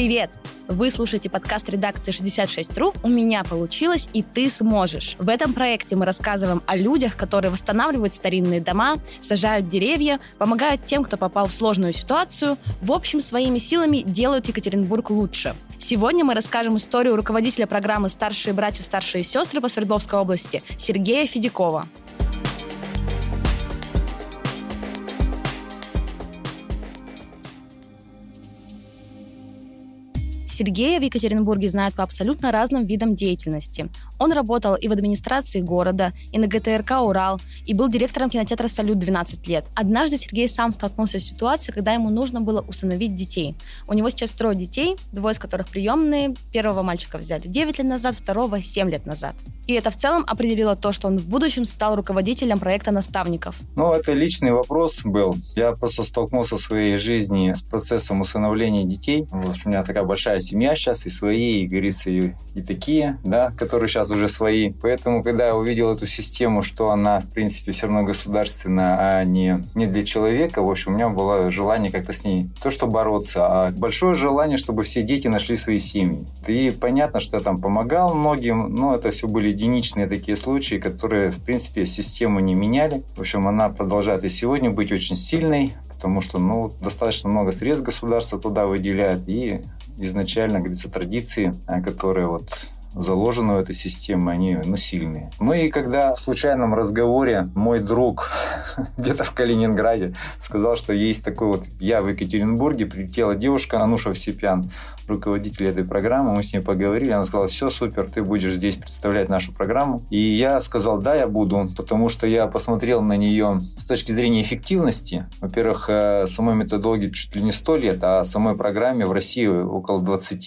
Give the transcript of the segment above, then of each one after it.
Привет! Вы слушаете подкаст редакции 66.ru «У меня получилось, и ты сможешь». В этом проекте мы рассказываем о людях, которые восстанавливают старинные дома, сажают деревья, помогают тем, кто попал в сложную ситуацию, в общем, своими силами делают Екатеринбург лучше. Сегодня мы расскажем историю руководителя программы «Старшие братья, старшие сестры» по Свердловской области Сергея Федякова. Сергея в Екатеринбурге знают по абсолютно разным видам деятельности. Он работал и в администрации города, и на ГТРК «Урал», и был директором кинотеатра «Салют» 12 лет. Однажды Сергей сам столкнулся с ситуацией, когда ему нужно было усыновить детей. У него сейчас трое детей, двое из которых приемные. Первого мальчика взяли 9 лет назад, второго 7 лет назад. И это в целом определило то, что он в будущем стал руководителем проекта наставников. Ну, это личный вопрос был. Я просто столкнулся в своей жизни с процессом усыновления детей. Вот у меня такая большая семья сейчас, и свои, и, говорится, и, и такие, да, которые сейчас уже свои. Поэтому, когда я увидел эту систему, что она, в принципе, все равно государственная, а не, не для человека, в общем, у меня было желание как-то с ней то, что бороться, а большое желание, чтобы все дети нашли свои семьи. И понятно, что я там помогал многим, но это все были единичные такие случаи, которые, в принципе, систему не меняли. В общем, она продолжает и сегодня быть очень сильной, потому что ну, достаточно много средств государства туда выделяет, и изначально, говорится, традиции, а, которые вот заложены в этой системе, они ну, сильные. Ну и когда в случайном разговоре мой друг где-то в Калининграде сказал, что есть такой вот, я в Екатеринбурге, прилетела девушка Ануша Всепян, руководитель этой программы, мы с ней поговорили, она сказала, все, супер, ты будешь здесь представлять нашу программу. И я сказал, да, я буду, потому что я посмотрел на нее с точки зрения эффективности. Во-первых, э, самой методологии чуть ли не 100 лет, а самой программе в России около 20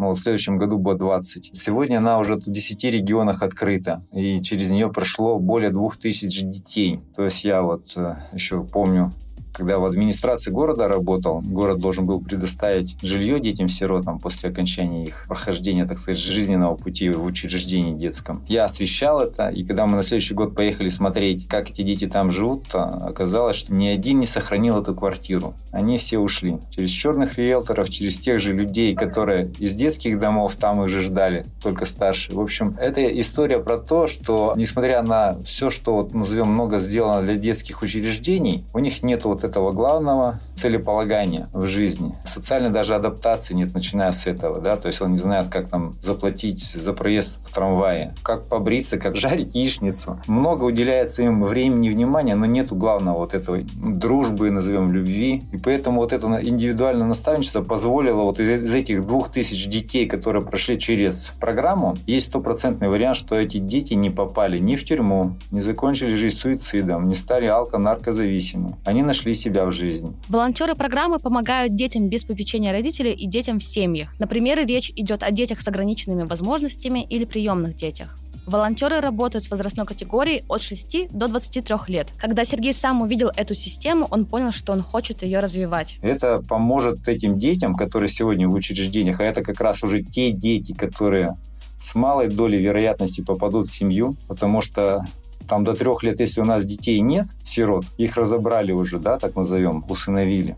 ну, в следующем году будет 20. Сегодня она уже в 10 регионах открыта, и через нее прошло более 2000 детей. То есть я вот э, еще помню когда в администрации города работал, город должен был предоставить жилье детям-сиротам после окончания их прохождения, так сказать, жизненного пути в учреждении детском. Я освещал это, и когда мы на следующий год поехали смотреть, как эти дети там живут, то оказалось, что ни один не сохранил эту квартиру. Они все ушли. Через черных риэлторов, через тех же людей, которые из детских домов там их же ждали, только старше. В общем, это история про то, что несмотря на все, что, вот, назовем, много сделано для детских учреждений, у них нет вот вот этого главного целеполагания в жизни. Социальной даже адаптации нет, начиная с этого, да, то есть он не знает, как там заплатить за проезд в трамвае, как побриться, как жарить яичницу. Много уделяется им времени и внимания, но нету главного вот этого дружбы, назовем, любви. И поэтому вот это индивидуальное наставничество позволило вот из этих двух тысяч детей, которые прошли через программу, есть стопроцентный вариант, что эти дети не попали ни в тюрьму, не закончили жизнь суицидом, не стали алко-наркозависимы. Они нашли нашли себя в жизни. Волонтеры программы помогают детям без попечения родителей и детям в семьях. Например, речь идет о детях с ограниченными возможностями или приемных детях. Волонтеры работают с возрастной категорией от 6 до 23 лет. Когда Сергей сам увидел эту систему, он понял, что он хочет ее развивать. Это поможет этим детям, которые сегодня в учреждениях, а это как раз уже те дети, которые с малой долей вероятности попадут в семью, потому что там до трех лет, если у нас детей нет, сирот, их разобрали уже, да, так назовем, усыновили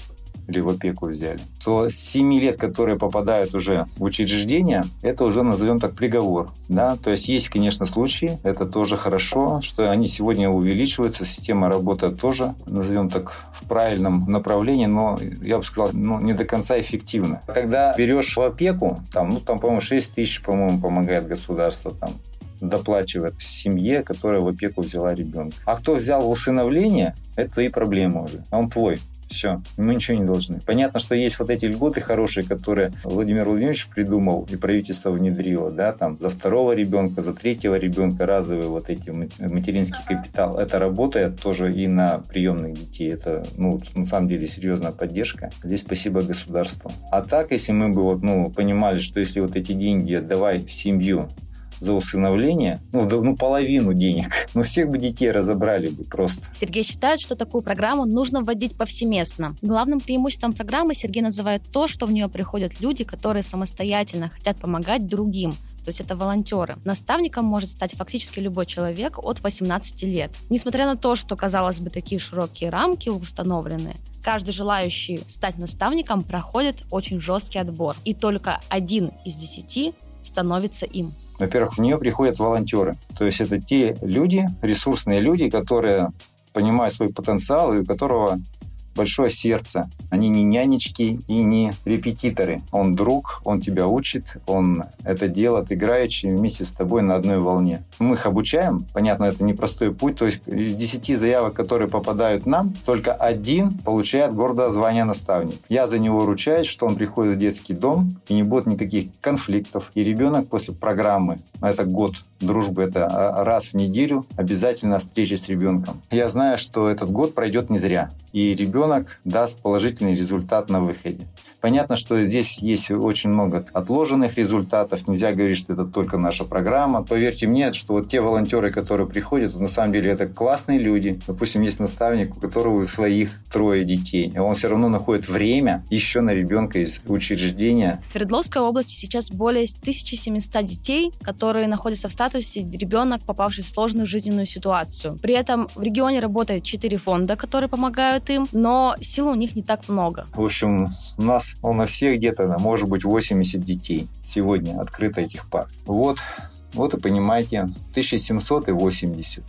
или в опеку взяли, то с 7 лет, которые попадают уже в учреждение, это уже назовем так приговор. Да? То есть есть, конечно, случаи, это тоже хорошо, что они сегодня увеличиваются, система работает тоже, назовем так, в правильном направлении, но я бы сказал, ну, не до конца эффективно. Когда берешь в опеку, там, ну, там, по-моему, 6 тысяч, по-моему, помогает государство там, доплачивает семье, которая в опеку взяла ребенка. А кто взял в усыновление, это и проблема уже. Он твой. Все, мы ничего не должны. Понятно, что есть вот эти льготы хорошие, которые Владимир Владимирович придумал и правительство внедрило, да, там за второго ребенка, за третьего ребенка разовые вот эти материнский капитал. Это работает тоже и на приемных детей. Это, ну, на самом деле серьезная поддержка. Здесь спасибо государству. А так, если мы бы вот, ну, понимали, что если вот эти деньги отдавай в семью, за усыновление, ну, ну, половину денег. Ну, всех бы детей разобрали бы просто. Сергей считает, что такую программу нужно вводить повсеместно. Главным преимуществом программы Сергей называет то, что в нее приходят люди, которые самостоятельно хотят помогать другим, то есть это волонтеры. Наставником может стать фактически любой человек от 18 лет. Несмотря на то, что, казалось бы, такие широкие рамки установлены, каждый желающий стать наставником проходит очень жесткий отбор. И только один из десяти становится им. Во-первых, в нее приходят волонтеры. То есть это те люди, ресурсные люди, которые понимают свой потенциал и у которого большое сердце. Они не нянечки и не репетиторы. Он друг, он тебя учит, он это делает играючи вместе с тобой на одной волне. Мы их обучаем. Понятно, это непростой путь. То есть из 10 заявок, которые попадают нам, только один получает гордое звание наставник. Я за него ручаюсь, что он приходит в детский дом и не будет никаких конфликтов. И ребенок после программы, это год дружбы, это раз в неделю обязательно встреча с ребенком. Я знаю, что этот год пройдет не зря. И ребенок ребенок даст положительный результат на выходе. Понятно, что здесь есть очень много отложенных результатов. Нельзя говорить, что это только наша программа. Поверьте мне, что вот те волонтеры, которые приходят, на самом деле это классные люди. Допустим, есть наставник, у которого своих трое детей. И он все равно находит время еще на ребенка из учреждения. В Свердловской области сейчас более 1700 детей, которые находятся в статусе ребенок, попавший в сложную жизненную ситуацию. При этом в регионе работает 4 фонда, которые помогают им, но сил у них не так много. В общем, у нас у нас всех где-то, может быть, 80 детей сегодня открыто этих пар. Вот, вот и понимаете, 1780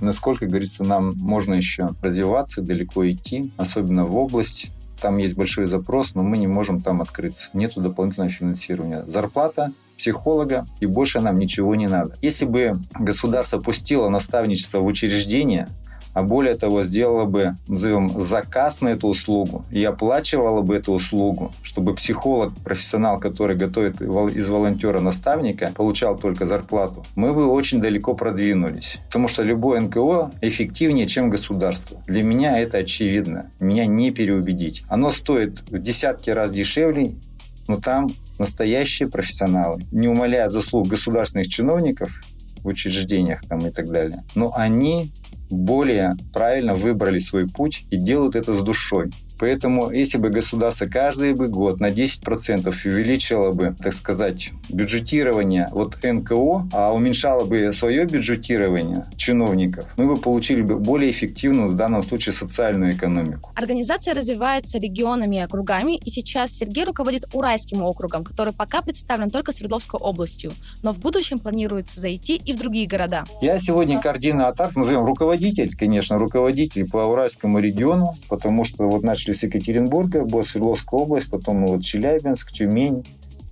насколько, говорится, нам можно еще развиваться, далеко идти, особенно в область. Там есть большой запрос, но мы не можем там открыться. Нету дополнительного финансирования. Зарплата психолога, и больше нам ничего не надо. Если бы государство пустило наставничество в учреждение, а более того, сделала бы, назовем, заказ на эту услугу и оплачивала бы эту услугу, чтобы психолог, профессионал, который готовит из волонтера наставника, получал только зарплату, мы бы очень далеко продвинулись. Потому что любое НКО эффективнее, чем государство. Для меня это очевидно. Меня не переубедить. Оно стоит в десятки раз дешевле, но там настоящие профессионалы. Не умаляя заслуг государственных чиновников, в учреждениях там и так далее. Но они более правильно выбрали свой путь и делают это с душой. Поэтому, если бы государство каждый бы год на 10% увеличило бы, так сказать, бюджетирование вот НКО, а уменьшало бы свое бюджетирование чиновников, мы бы получили бы более эффективную в данном случае социальную экономику. Организация развивается регионами и округами, и сейчас Сергей руководит Уральским округом, который пока представлен только Свердловской областью, но в будущем планируется зайти и в другие города. Я сегодня координатор, назовем руководитель, конечно, руководитель по Уральскому региону, потому что вот начали Екатеринбурга, была Свердловская область, потом вот Челябинск, Тюмень,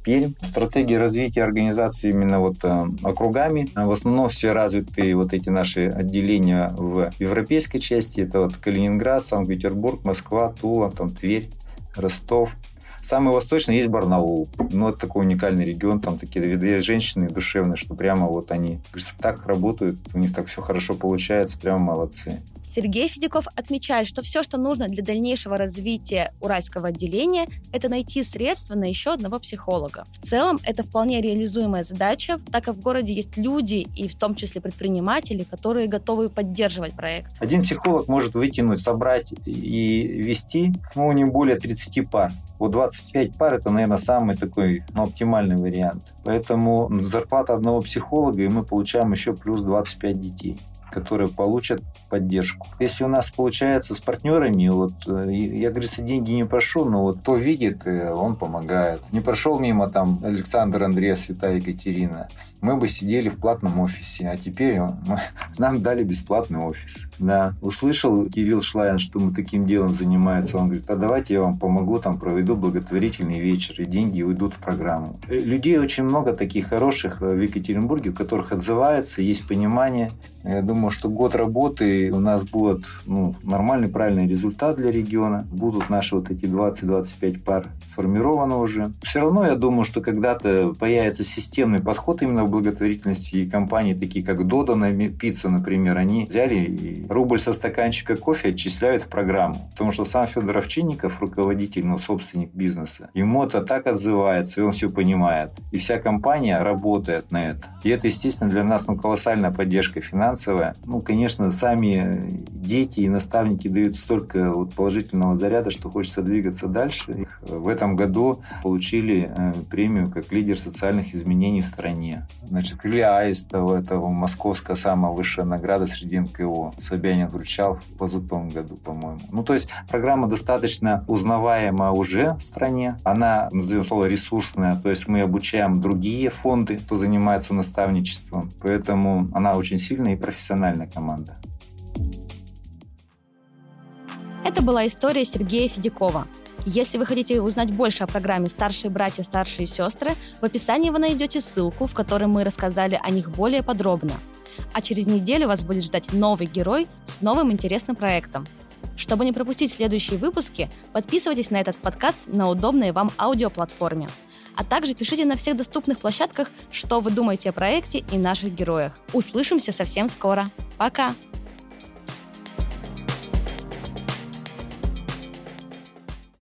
Пермь. Стратегия развития организации именно вот э, округами. В основном все развиты вот эти наши отделения в европейской части. Это вот Калининград, Санкт-Петербург, Москва, Тула, там Тверь, Ростов. Самый восточный есть Барнаул. Ну, это такой уникальный регион, там такие две женщины душевные, что прямо вот они говорится, так работают, у них так все хорошо получается, прямо молодцы. Сергей Федяков отмечает, что все, что нужно для дальнейшего развития уральского отделения, это найти средства на еще одного психолога. В целом, это вполне реализуемая задача, так как в городе есть люди, и в том числе предприниматели, которые готовы поддерживать проект. Один психолог может вытянуть, собрать и вести, ну, не более 30 пар. Вот 25 пар – это, наверное, самый такой ну, оптимальный вариант. Поэтому зарплата одного психолога, и мы получаем еще плюс 25 детей которые получат поддержку. Если у нас получается с партнерами, вот э, я, говорится, деньги не прошу, но вот кто видит, э, он помогает. Не прошел мимо там Александр, Андрей, Святая Екатерина, мы бы сидели в платном офисе, а теперь мы, нам дали бесплатный офис. Да. Услышал Кирилл Шлайн, что мы таким делом занимается, он говорит, а давайте я вам помогу, там проведу благотворительный вечер, и деньги уйдут в программу. Э, людей очень много таких хороших в Екатеринбурге, у которых отзывается, есть понимание. Я думаю, что год работы у нас будет ну, нормальный, правильный результат для региона. Будут наши вот эти 20-25 пар сформированы уже. Все равно я думаю, что когда-то появится системный подход именно в благотворительности. И компании, такие как Додана Пицца, например, они взяли и рубль со стаканчика кофе отчисляют в программу. Потому что сам Федор Овчинников, руководитель, ну, собственник бизнеса, ему это так отзывается, и он все понимает. И вся компания работает на это. И это, естественно, для нас ну, колоссальная поддержка финансовая. Ну, конечно, сами дети и наставники дают столько вот положительного заряда, что хочется двигаться дальше. В этом году получили э, премию как лидер социальных изменений в стране. Значит, Крылья Аистова, это московская самая высшая награда среди НКО. Собянин вручал в позатом году, по-моему. Ну, то есть программа достаточно узнаваема уже в стране. Она, назовем слово, ресурсная. То есть мы обучаем другие фонды, кто занимается наставничеством. Поэтому она очень сильная и профессиональная команда. Это была история Сергея Федякова. Если вы хотите узнать больше о программе «Старшие братья, старшие сестры», в описании вы найдете ссылку, в которой мы рассказали о них более подробно. А через неделю вас будет ждать новый герой с новым интересным проектом. Чтобы не пропустить следующие выпуски, подписывайтесь на этот подкаст на удобной вам аудиоплатформе. А также пишите на всех доступных площадках, что вы думаете о проекте и наших героях. Услышимся совсем скоро. Пока!